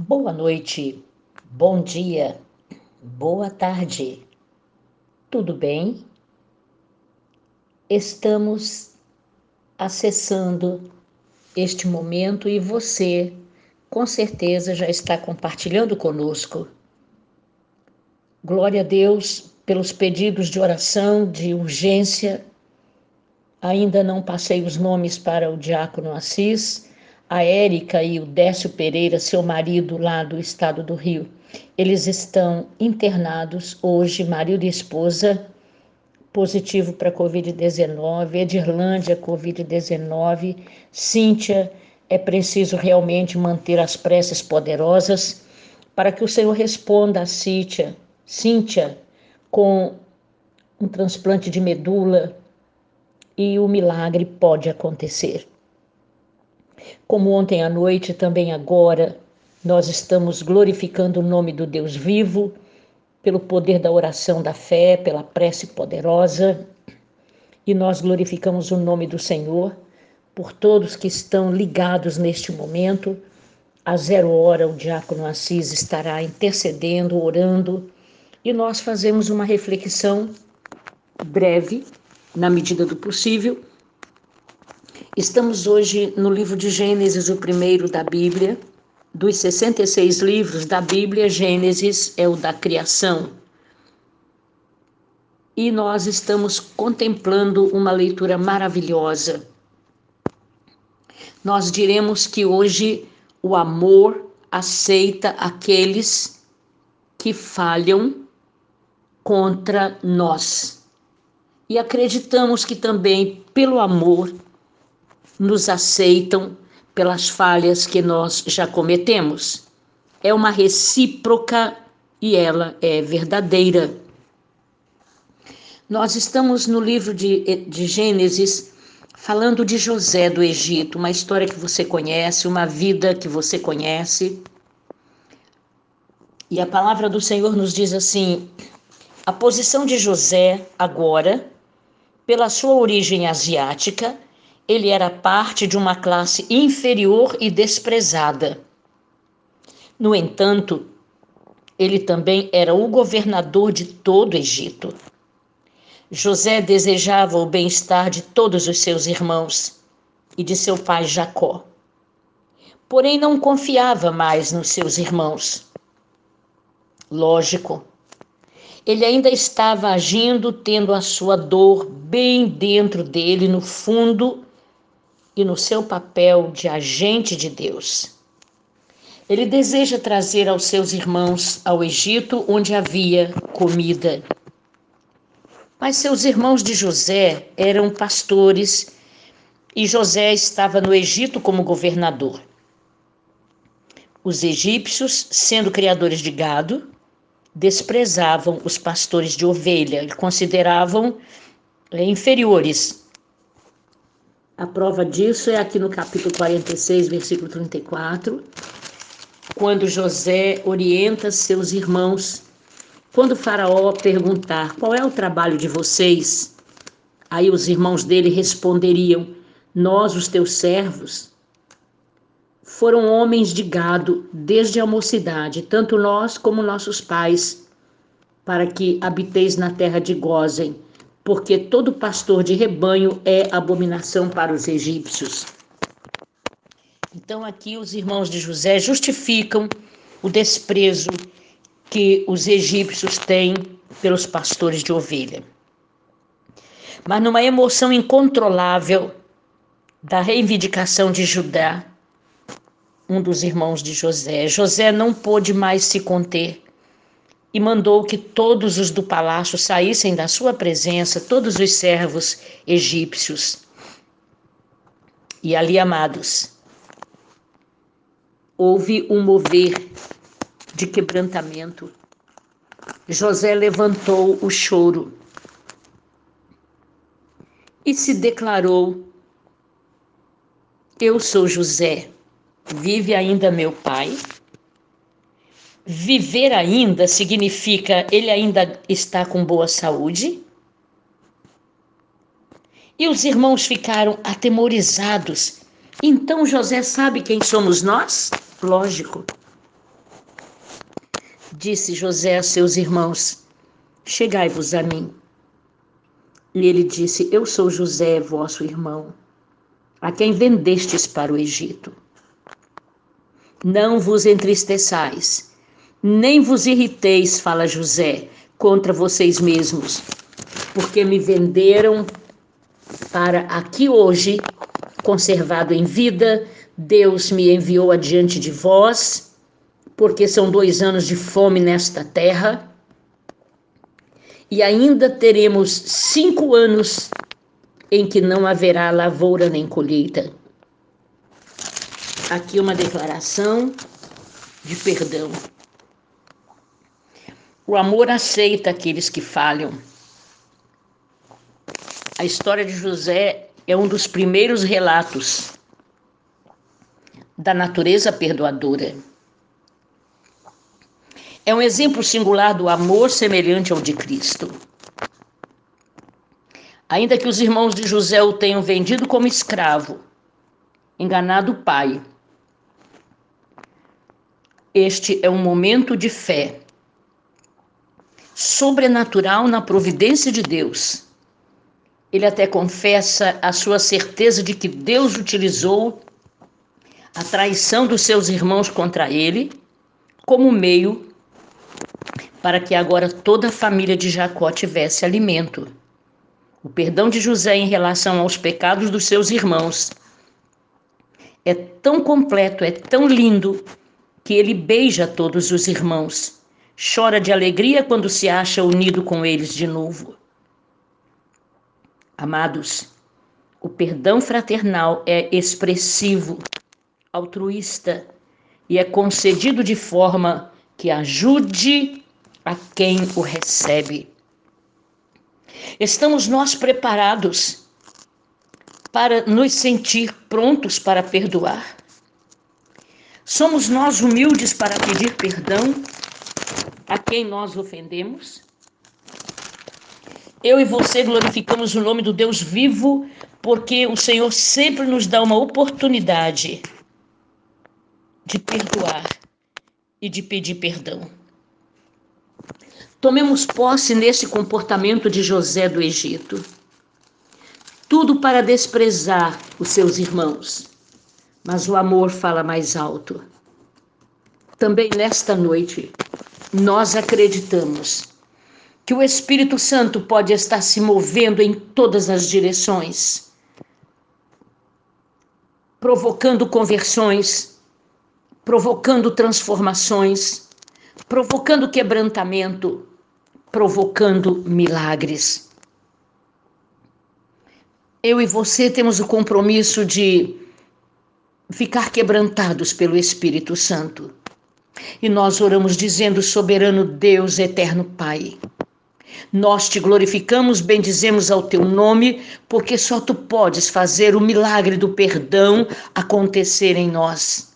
Boa noite, bom dia, boa tarde. Tudo bem? Estamos acessando este momento e você, com certeza, já está compartilhando conosco. Glória a Deus pelos pedidos de oração, de urgência. Ainda não passei os nomes para o diácono Assis a Érica e o Décio Pereira, seu marido lá do estado do Rio. Eles estão internados hoje, marido e esposa, positivo para Covid-19, Edirlândia, Covid-19, Cíntia, é preciso realmente manter as preces poderosas para que o Senhor responda a Cíntia, Cíntia com um transplante de medula e o milagre pode acontecer. Como ontem à noite, também agora, nós estamos glorificando o nome do Deus vivo, pelo poder da oração da fé, pela prece poderosa, e nós glorificamos o nome do Senhor por todos que estão ligados neste momento. A zero hora, o diácono Assis estará intercedendo, orando, e nós fazemos uma reflexão breve, na medida do possível, Estamos hoje no livro de Gênesis, o primeiro da Bíblia. Dos 66 livros da Bíblia, Gênesis é o da criação. E nós estamos contemplando uma leitura maravilhosa. Nós diremos que hoje o amor aceita aqueles que falham contra nós. E acreditamos que também, pelo amor, nos aceitam pelas falhas que nós já cometemos. É uma recíproca e ela é verdadeira. Nós estamos no livro de, de Gênesis falando de José do Egito, uma história que você conhece, uma vida que você conhece. E a palavra do Senhor nos diz assim: a posição de José agora, pela sua origem asiática, ele era parte de uma classe inferior e desprezada. No entanto, ele também era o governador de todo o Egito. José desejava o bem-estar de todos os seus irmãos e de seu pai Jacó. Porém, não confiava mais nos seus irmãos. Lógico, ele ainda estava agindo, tendo a sua dor bem dentro dele, no fundo e no seu papel de agente de Deus. Ele deseja trazer aos seus irmãos ao Egito, onde havia comida. Mas seus irmãos de José eram pastores e José estava no Egito como governador. Os egípcios, sendo criadores de gado, desprezavam os pastores de ovelha e consideravam é, inferiores a prova disso é aqui no capítulo 46, versículo 34, quando José orienta seus irmãos. Quando Faraó perguntar qual é o trabalho de vocês, aí os irmãos dele responderiam: Nós, os teus servos, foram homens de gado desde a mocidade, tanto nós como nossos pais, para que habiteis na terra de Gozem porque todo pastor de rebanho é abominação para os egípcios. Então, aqui os irmãos de José justificam o desprezo que os egípcios têm pelos pastores de ovelha. Mas numa emoção incontrolável da reivindicação de Judá, um dos irmãos de José, José não pôde mais se conter e mandou que todos os do palácio saíssem da sua presença, todos os servos egípcios. E ali, amados, houve um mover de quebrantamento. José levantou o choro e se declarou: Eu sou José, vive ainda meu pai? Viver ainda significa ele ainda está com boa saúde? E os irmãos ficaram atemorizados. Então José sabe quem somos nós? Lógico. Disse José a seus irmãos: Chegai-vos a mim. E ele disse: Eu sou José, vosso irmão, a quem vendestes para o Egito. Não vos entristeçais, nem vos irriteis, fala José, contra vocês mesmos, porque me venderam para aqui hoje, conservado em vida, Deus me enviou adiante de vós, porque são dois anos de fome nesta terra, e ainda teremos cinco anos em que não haverá lavoura nem colheita. Aqui uma declaração de perdão. O amor aceita aqueles que falham. A história de José é um dos primeiros relatos da natureza perdoadora. É um exemplo singular do amor semelhante ao de Cristo. Ainda que os irmãos de José o tenham vendido como escravo, enganado o pai, este é um momento de fé sobrenatural na providência de Deus. Ele até confessa a sua certeza de que Deus utilizou a traição dos seus irmãos contra ele como meio para que agora toda a família de Jacó tivesse alimento. O perdão de José em relação aos pecados dos seus irmãos é tão completo, é tão lindo, que ele beija todos os irmãos, chora de alegria quando se acha unido com eles de novo. Amados, o perdão fraternal é expressivo altruísta e é concedido de forma que ajude a quem o recebe. Estamos nós preparados para nos sentir prontos para perdoar? Somos nós humildes para pedir perdão a quem nós ofendemos? Eu e você glorificamos o nome do Deus vivo, porque o Senhor sempre nos dá uma oportunidade de perdoar e de pedir perdão. Tomemos posse nesse comportamento de José do Egito. Tudo para desprezar os seus irmãos, mas o amor fala mais alto. Também nesta noite, nós acreditamos que o Espírito Santo pode estar se movendo em todas as direções, provocando conversões, provocando transformações, provocando quebrantamento, provocando milagres. Eu e você temos o compromisso de ficar quebrantados pelo Espírito Santo. E nós oramos dizendo: Soberano Deus, eterno Pai. Nós te glorificamos, bendizemos ao teu nome, porque só tu podes fazer o milagre do perdão acontecer em nós.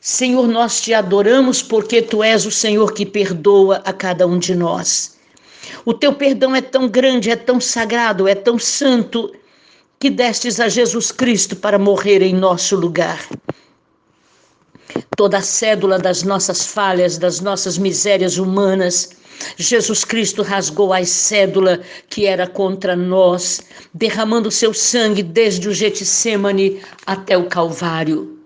Senhor, nós te adoramos porque tu és o Senhor que perdoa a cada um de nós. O teu perdão é tão grande, é tão sagrado, é tão santo, que destes a Jesus Cristo para morrer em nosso lugar. Toda a cédula das nossas falhas, das nossas misérias humanas, Jesus Cristo rasgou a cédula que era contra nós, derramando seu sangue desde o Getsemane até o Calvário.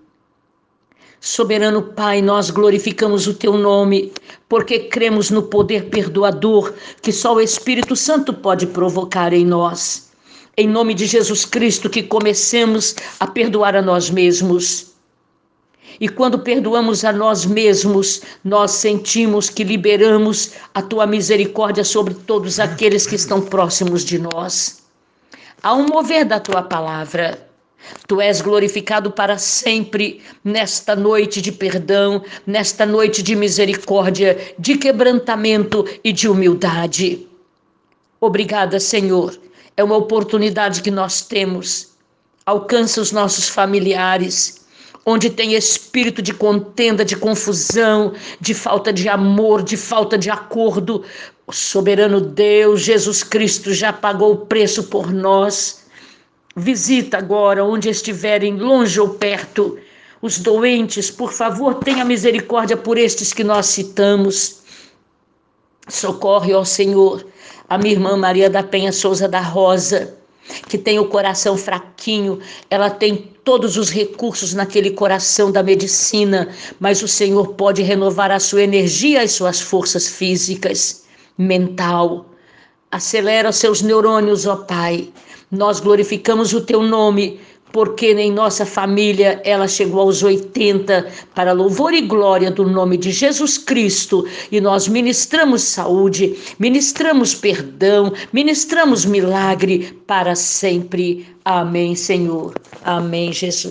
Soberano Pai, nós glorificamos o teu nome, porque cremos no poder perdoador que só o Espírito Santo pode provocar em nós. Em nome de Jesus Cristo, que comecemos a perdoar a nós mesmos. E quando perdoamos a nós mesmos, nós sentimos que liberamos a tua misericórdia sobre todos aqueles que estão próximos de nós. Há um mover da tua palavra Tu és glorificado para sempre nesta noite de perdão, nesta noite de misericórdia, de quebrantamento e de humildade. Obrigada, Senhor. É uma oportunidade que nós temos. Alcança os nossos familiares, onde tem espírito de contenda, de confusão, de falta de amor, de falta de acordo. O soberano Deus, Jesus Cristo, já pagou o preço por nós Visita agora onde estiverem longe ou perto os doentes, por favor, tenha misericórdia por estes que nós citamos. Socorre, ó Senhor, a minha irmã Maria da Penha Souza da Rosa, que tem o coração fraquinho, ela tem todos os recursos naquele coração da medicina, mas o Senhor pode renovar a sua energia e suas forças físicas, mental. Acelera seus neurônios, ó Pai. Nós glorificamos o teu nome porque em nossa família ela chegou aos 80 para louvor e glória do nome de Jesus Cristo e nós ministramos saúde, ministramos perdão, ministramos milagre para sempre. Amém, Senhor. Amém, Jesus.